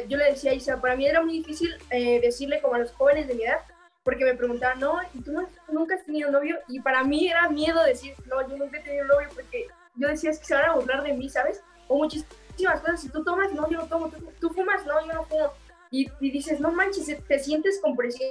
yo le decía a Isa, para mí era muy difícil eh, decirle como a los jóvenes de mi edad, porque me preguntaban, no, ¿y tú nunca has tenido novio? Y para mí era miedo decir, no, yo nunca he tenido novio, porque yo decía, es que se van a burlar de mí, ¿sabes? O muchísimas cosas, si tú tomas, no, yo no tomo, tú, tú fumas, no, yo no fumo y, dices, no manches, te sientes con presión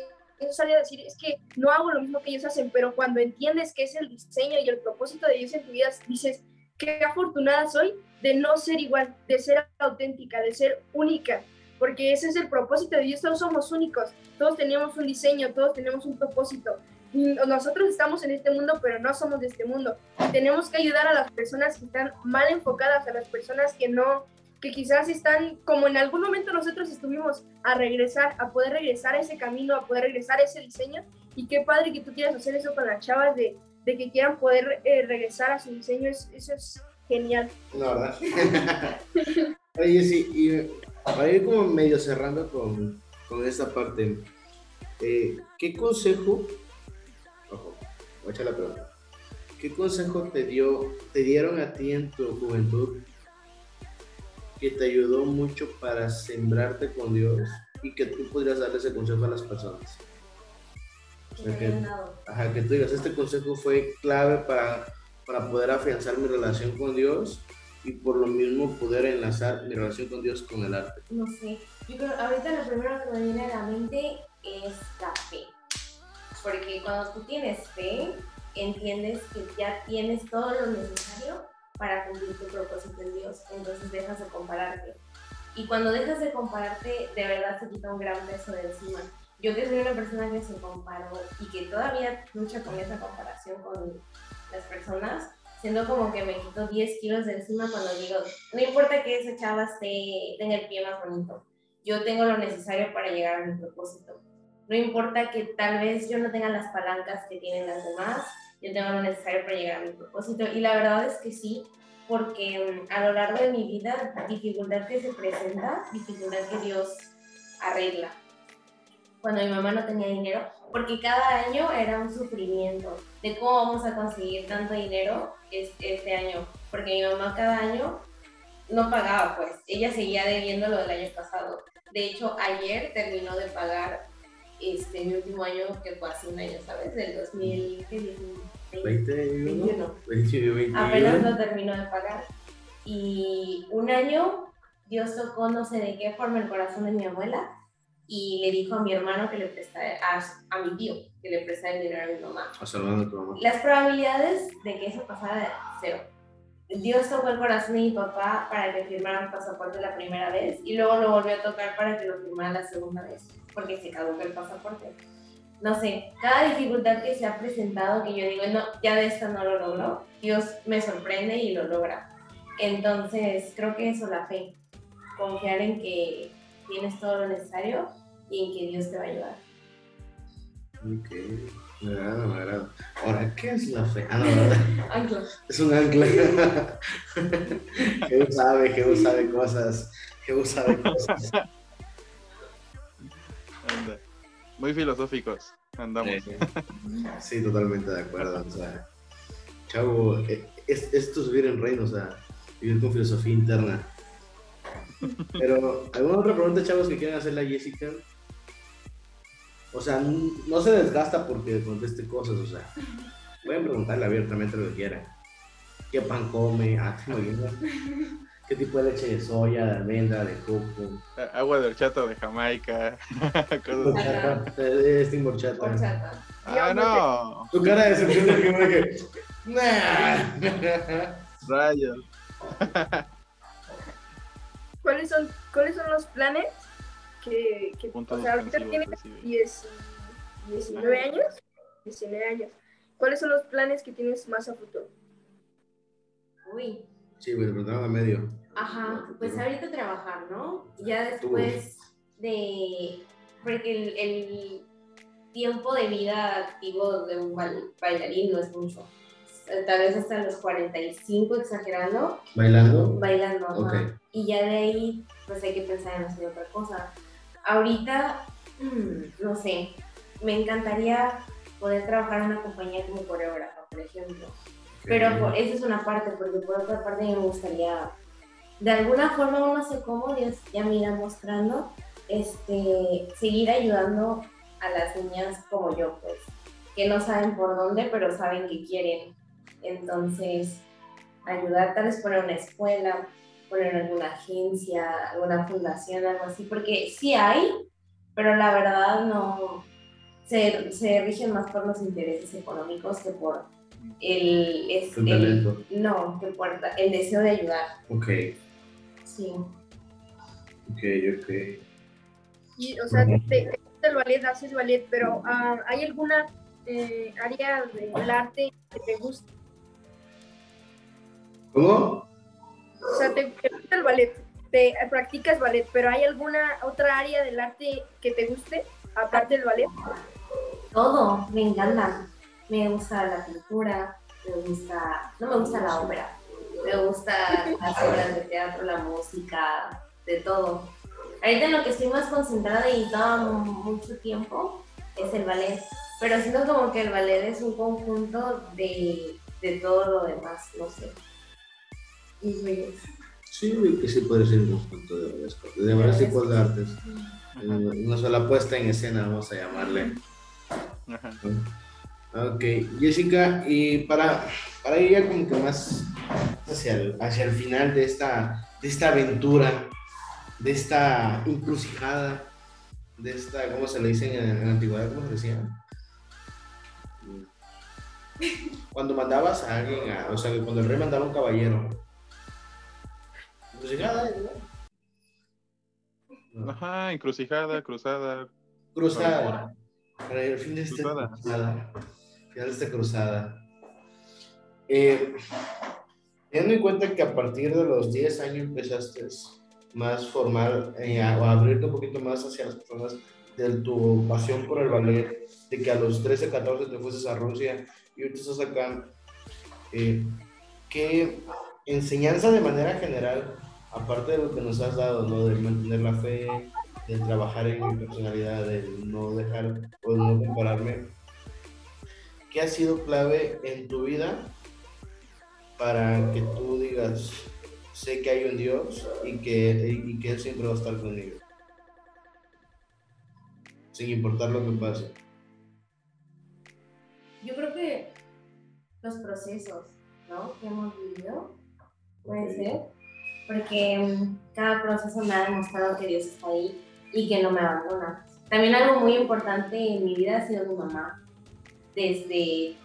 sale a decir, es que no hago lo mismo que ellos hacen, pero cuando entiendes que es el diseño y el propósito de Dios en tu vida, dices, qué afortunada soy de no ser igual, de ser auténtica, de ser única, porque ese es el propósito de Dios, todos somos únicos, todos tenemos un diseño, todos tenemos un propósito. Nosotros estamos en este mundo, pero no somos de este mundo. Tenemos que ayudar a las personas que están mal enfocadas, a las personas que no que quizás están, como en algún momento nosotros estuvimos, a regresar, a poder regresar a ese camino, a poder regresar a ese diseño y qué padre que tú quieras hacer eso con las chavas de, de que quieran poder eh, regresar a su diseño, es- eso es genial. La verdad. <laughs> Oye, sí, y para ir como medio cerrando con, con esta parte, eh, ¿qué consejo, ojo, voy a echar la pregunta, ¿qué consejo te dio, te dieron a ti en tu juventud que te ayudó mucho para sembrarte con Dios y que tú pudieras darle ese consejo a las personas? Que me habían dado. Ajá, que tú digas, este consejo fue clave para, para poder afianzar mi relación con Dios y por lo mismo poder enlazar mi relación con Dios con el arte. No sé. Yo creo, ahorita lo primero que me viene a la mente es la fe. Porque cuando tú tienes fe, entiendes que ya tienes todo lo necesario para cumplir tu propósito en Dios. Entonces dejas de compararte. Y cuando dejas de compararte, de verdad se quita un gran peso de encima. Yo que soy una persona que se comparó y que todavía lucha con esa comparación con las personas, siento como que me quito 10 kilos de encima cuando digo, no importa que esa chava esté, tenga el pie más bonito, yo tengo lo necesario para llegar a mi propósito. No importa que tal vez yo no tenga las palancas que tienen las demás, yo tengo lo necesario para llegar a mi propósito. Y la verdad es que sí, porque mm, a lo largo de mi vida, dificultad que se presenta, dificultad que Dios arregla. Cuando mi mamá no tenía dinero, porque cada año era un sufrimiento de cómo vamos a conseguir tanto dinero es- este año, porque mi mamá cada año no pagaba, pues ella seguía debiendo lo del año pasado. De hecho, ayer terminó de pagar este, mi último año, que fue hace un año, ¿sabes? Del 2021. 21, 21, Apenas lo terminó de pagar. Y un año Dios tocó no sé de qué forma el corazón de mi abuela y le dijo a mi hermano que le prestara, a, a mi tío, que le prestara el dinero a mi mamá. Observando a tu mamá. Las probabilidades de que eso pasara, cero. Dios tocó el corazón de mi papá para que firmara el pasaporte la primera vez y luego lo volvió a tocar para que lo firmara la segunda vez, porque se caducó el pasaporte. No sé, cada dificultad que se ha presentado, que yo digo, no, ya de esta no lo logro, Dios me sorprende y lo logra. Entonces, creo que eso, la fe, confiar en que tienes todo lo necesario y en que Dios te va a ayudar. Ok, me agrada, me agrada. Ahora, ¿qué es la fe? Ah, no, <laughs> no. Es un ancla. <laughs> Jesús sabe, Jesús sabe cosas. Jesús sabe cosas. Anda. Muy filosóficos andamos. Sí, totalmente de acuerdo. O sea, chavo, eh, es, esto es vivir en reino, o sea, vivir con filosofía interna. Pero, ¿alguna otra pregunta, chavos, que quieran hacerle a Jessica? O sea, no se desgasta porque conteste cosas, o sea, pueden preguntarle abiertamente lo que quieran. ¿Qué pan come? Ah, <laughs> te imaginas. ¿Qué tipo de leche de soya, de almendra, de coco? Agua de horchata de Jamaica. <laughs> Cosas así. Horchata. Ah, no. Tu cara de decepción de que me que. Nah. Rayos. <laughs> ¿Cuáles son, ¿Cuáles son los planes que, que o sea, ahorita. 10 19 años? 19 años. ¿Cuáles son los planes que tienes más a futuro? Uy, Sí, güey, te preguntaron a medio. Ajá, pues ahorita trabajar, ¿no? Ya después de, porque el, el tiempo de vida activo de un bail- bailarín no es mucho. Tal vez hasta los 45 exagerando, ¿Bailando? bailando. ajá. Ok. Y ya de ahí, pues hay que pensar en hacer otra cosa. Ahorita, <clears throat> no sé, me encantaría poder trabajar en una compañía como coreógrafa, por ejemplo. Pero por- esa es una parte, porque por otra parte me gustaría, de alguna forma, no sé cómo, Dios ya me irá mostrando, este, seguir ayudando a las niñas como yo, pues, que no saben por dónde, pero saben que quieren. Entonces, ayudar tal vez poner una escuela, poner alguna agencia, alguna fundación, algo así, porque sí hay, pero la verdad no, se, se rigen más por los intereses económicos que por el, es, el- talento. no, que por el deseo de ayudar. Ok, Sí. ok, ok. Y, o sea, te, te gusta el ballet, haces ballet, pero ah, ¿hay alguna eh, área del arte que te guste? ¿Cómo? O sea, te, gusta el ballet, te eh, practicas ballet, pero ¿hay alguna otra área del arte que te guste, aparte del ballet? todo, me encanta. Me gusta la pintura, me gusta, no me gusta la ópera, me gusta las obras de teatro, la música, de todo. Ahorita en lo que estoy más concentrada y toma mucho tiempo es el ballet, pero siento como que el ballet es un conjunto de, de todo lo demás, no sé. Y Sí, que sí puede ser un conjunto de varias cosas, de varios tipos de artes. Una sola puesta en escena, vamos a llamarle. Ajá. Ok, Jessica, y para, para ir ya como que más hacia el, hacia el final de esta, de esta aventura, de esta encrucijada, de esta, ¿cómo se le dice en, en la antigüedad? ¿Cómo se decía? <laughs> Cuando mandabas a alguien, a- o sea, que cuando el rey mandaba a un caballero. Encrucijada, ¿no? No. Ajá, encrucijada, cruzada. Cruzada. Para el fin de esta Cruzada. cruzada. Final de esta cruzada. Eh, teniendo en cuenta que a partir de los 10 años empezaste más formal eh, a abrirte un poquito más hacia las personas de tu pasión por el ballet, de que a los 13, 14 te fueses a Rusia y ahorita estás acá. Eh, ¿Qué enseñanza de manera general, aparte de lo que nos has dado, ¿no? de mantener la fe, de trabajar en mi personalidad, de no dejar o de no compararme. ¿Qué ha sido clave en tu vida para que tú digas, sé que hay un Dios y que, y que Él siempre va a estar conmigo? Sin importar lo que pase. yo creo que los procesos, ¿no? Que hemos vivido, puede ser, porque mm, cada proceso me ha demostrado que Dios está ahí y que no me abandona. También algo muy importante en mi vida ha sido mi mamá. Desde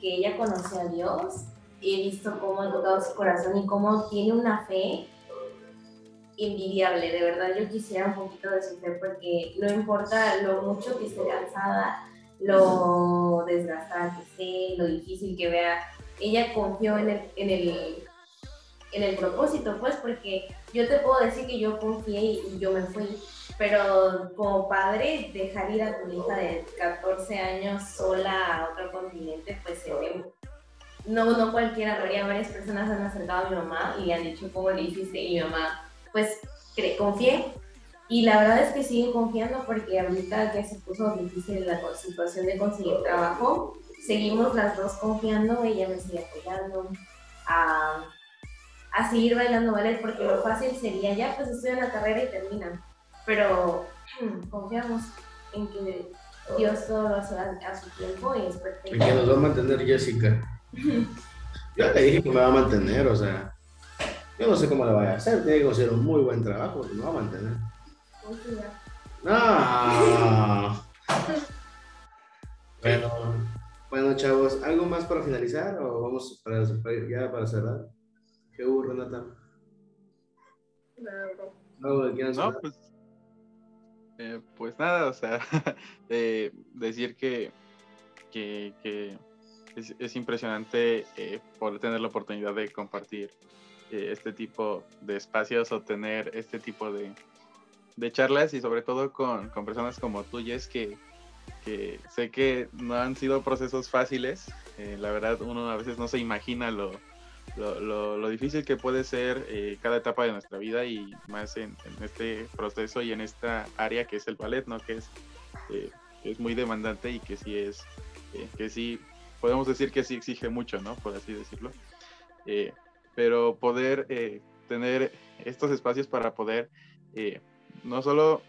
que ella conoció a Dios, he visto cómo ha tocado su corazón y cómo tiene una fe envidiable. De verdad, yo quisiera un poquito de su fe porque no importa lo mucho que esté cansada, lo desgastada que esté, lo difícil que vea, ella confió en en el, en el propósito, pues, porque yo te puedo decir que yo confié y, yo me fui, pero como padre, dejar ir a tu hija de 14 años sola a otro continente, pues se. No, no cualquiera, lo haría. varias personas han acercado a mi mamá y le han dicho cómo le hiciste y mi mamá, pues, confié, y la verdad es que sigue confiando porque ahorita que se puso difícil la situación de conseguir trabajo, seguimos las dos confiando, ella me sigue apoyando a, a seguir bailando ballet porque lo fácil sería ya pues estudian la carrera y terminan, pero confiamos en que Dios todo lo hace a, a su tiempo y es perfecto. que nos va a mantener Jessica. <laughs> Yo le dije que me va a mantener, o sea, yo no sé cómo le vaya a hacer, tiene que hacer un muy buen trabajo, pero me va a mantener. No. <laughs> Bueno, bueno, chavos, ¿algo más para finalizar o vamos para- ya para cerrar? ¿Qué hubo, Renata? Nada, bro. ¿Algo que quieran No, cerrar? pues, eh, pues nada, o sea, <laughs> eh, decir que, que, que es, es impresionante eh, poder tener la oportunidad de compartir eh, este tipo de espacios o tener este tipo de, de charlas y sobre todo con, con personas como tú, Jess, que, que sé que no han sido procesos fáciles. eh, la verdad, uno a veces no se imagina lo, lo, lo- lo difícil que puede ser eh, cada etapa de nuestra vida y más en, en este proceso y en esta área que es el ballet, ¿no? Que es, eh, es muy demandante y que sí es, eh, que sí, podemos decir que sí exige mucho, ¿no? Por así decirlo. Eh, pero poder eh, tener estos espacios para poder eh, no solo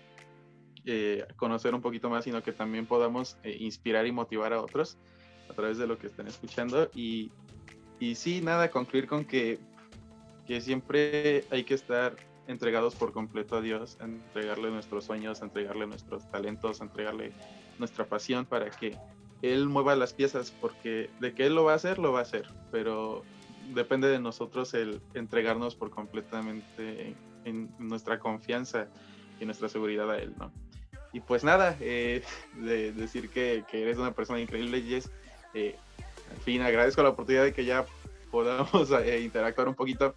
conocer un poquito más, sino que también podamos inspirar y motivar a otros a través de lo que estén escuchando y, y sí, nada, concluir con que, que siempre hay que estar entregados por completo a Dios, entregarle nuestros sueños, entregarle nuestros talentos, entregarle nuestra pasión para que Él mueva las piezas, porque de que Él lo va a hacer, lo va a hacer, pero depende de nosotros el entregarnos por completamente en nuestra confianza y nuestra seguridad a Él, ¿no? Y pues nada, eh, <laughs> de decir que, que eres una persona increíble, Jess. Eh, en fin, agradezco la oportunidad de que ya podamos <laughs> eh, interactuar un poquito,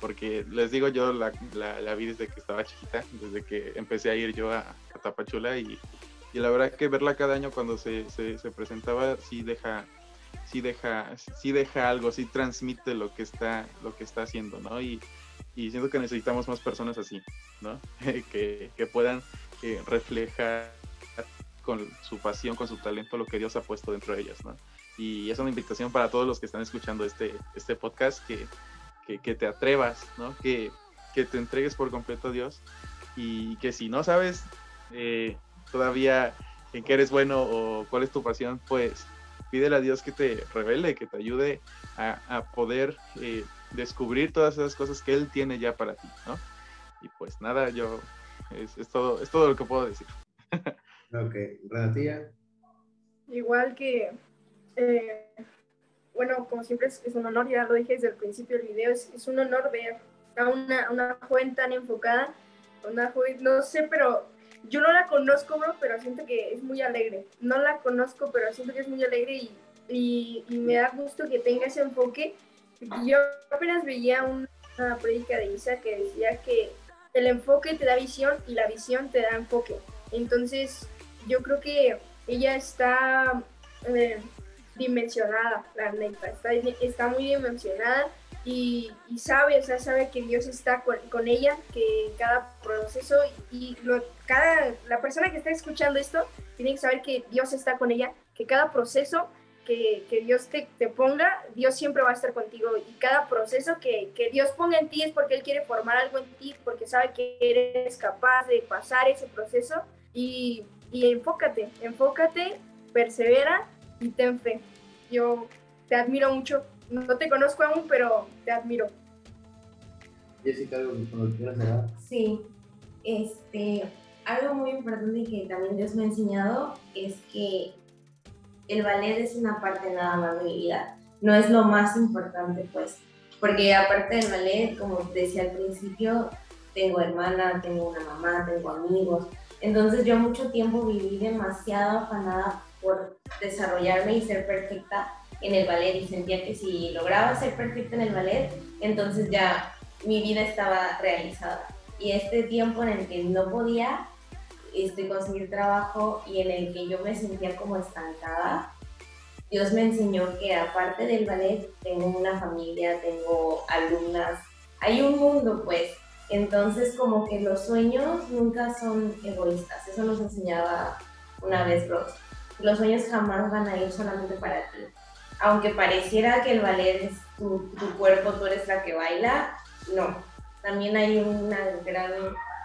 porque les digo, yo la, la, vi desde que estaba chiquita, desde que empecé a ir yo a, Tapachula y, y la verdad que verla cada año cuando se, se, se presentaba sí deja sí deja sí deja algo sí transmite lo que está lo que está haciendo no y, y siento que necesitamos más personas así no <laughs> que, que, puedan eh, reflejar con su pasión con su talento lo que Dios ha puesto dentro de ellas no y es una invitación para todos los que están escuchando este este podcast que que, que te atrevas no que que te entregues por completo a Dios y que si no sabes eh, todavía en qué eres bueno o cuál es tu pasión, pues pídele a Dios que te revele, que te ayude a, poder eh, descubrir todas esas cosas que Él tiene ya para ti, ¿no? Y pues nada, yo, es, todo, es todo lo que puedo decir. <laughs> ok, Renatía. Igual que, eh, bueno, como siempre es, un honor, ya lo dije desde el principio del video, es, es un honor ver a una, una joven tan enfocada, una joven, no sé, pero yo no la conozco, bro, pero siento que es muy alegre. No la conozco, pero siento que es muy alegre y, y, me da gusto que tenga ese enfoque. Yo apenas veía una prédica de Isa que decía que el enfoque te da visión y la visión te da enfoque. Entonces, yo creo que ella está eh, dimensionada, la neta, está, está muy dimensionada y, sabe, o sea, sabe que Dios está con, ella, que cada proceso y, lo, cada, la persona que está escuchando esto tiene que saber que Dios está con ella, que cada proceso que, que Dios te, te, ponga, Dios siempre va a estar contigo y cada proceso que, que, Dios ponga en ti es porque Él quiere formar algo en ti, porque sabe que eres capaz de pasar ese proceso y, y enfócate, enfócate, persevera y ten fe. Yo te admiro mucho. No te conozco aún, pero te admiro. Jessica, ¿algo que quieras Sí, este, algo muy importante que también Dios me ha enseñado es que el ballet es una parte nada más de mi vida, no es lo más importante, pues, porque aparte del ballet, como decía al principio, tengo hermana, tengo una mamá, tengo amigos, entonces yo mucho tiempo viví demasiado afanada por desarrollarme y ser perfecta en el ballet y sentía que si lograba ser perfecta en el ballet, entonces ya mi vida estaba realizada. Y este tiempo en el que no podía este, conseguir trabajo y en el que yo me sentía como estancada, Dios me enseñó que aparte del ballet tengo una familia, tengo alumnas, hay un mundo pues. Entonces como que los sueños nunca son egoístas, eso nos enseñaba una vez Ross. Los sueños jamás van a ir solamente para ti aunque pareciera que el ballet es tu, cuerpo, tú eres la que baila, no. También hay una gran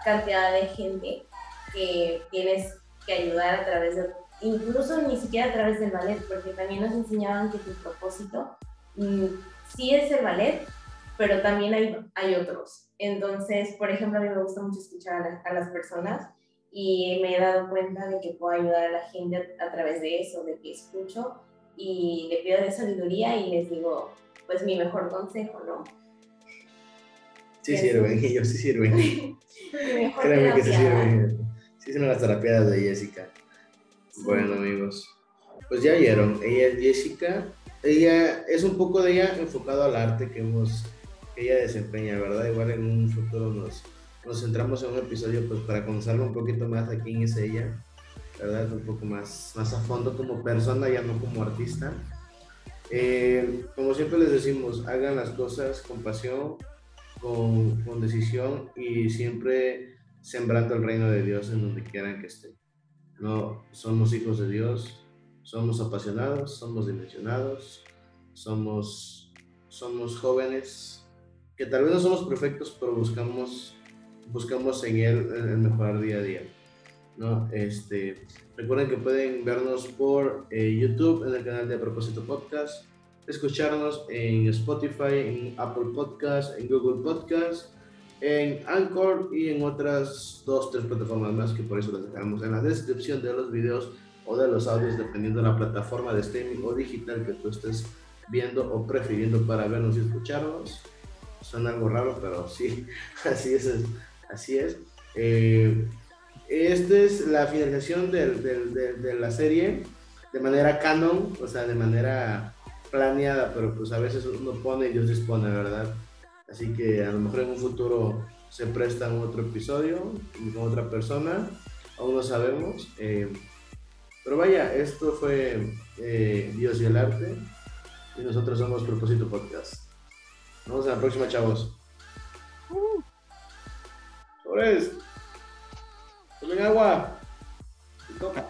cantidad de gente que tienes que ayudar a través de, incluso ni siquiera a través del ballet, porque también nos enseñaban que tu propósito mm, sí es el ballet, pero también hay, hay otros. Entonces, por ejemplo, a mí me gusta mucho escuchar a, las personas y me he dado cuenta de que puedo ayudar a la gente a través de eso, de que escucho y le pido de sabiduría y les digo, pues mi mejor consejo, ¿no? Sí sirven, <laughs> ellos sí sirven. Créeme que sí sirven. Sí son las terapias de Jessica. Bueno, amigos, pues ya vieron, ella es Jessica. Ella es un poco de ella enfocado al arte que hemos que ella desempeña, ¿verdad? Igual en un futuro nos, nos centramos en un episodio pues para conocerlo un poquito más a quién es ella ¿verdad? Un poco más, más a fondo como persona, ya no como artista. Eh, como siempre les decimos, hagan las cosas con pasión, con, con, decisión y siempre sembrando el reino de Dios en donde quieran que estén. No, somos hijos de Dios, somos apasionados, somos dimensionados, somos, somos jóvenes, que tal vez no somos perfectos, pero buscamos, buscamos en Él el mejorar día a día. ¿no? Este, recuerden que pueden vernos por eh, YouTube en el canal de Propósito Podcast, escucharnos en Spotify, en Apple Podcast, en Google Podcast, en Anchor y en otras dos, tres plataformas más que por eso las dejamos en la descripción de los videos o de los audios, dependiendo de la plataforma de streaming o digital que tú estés viendo o prefiriendo para vernos y escucharnos. Suena algo raro, pero sí, <laughs> así es. Así es. Eh, esta es la finalización de, la serie de manera canon, o sea, de manera planeada, pero pues a veces uno pone y Dios dispone, ¿verdad? Así que a lo mejor en un futuro se presta un otro episodio con otra persona, aún no sabemos. Eh, Pero vaya, esto fue eh, Dios y el arte. Y nosotros somos Propósito Podcast. Nos vemos en la próxima, chavos. Sobres. Tomen agua. Y <laughs> toma.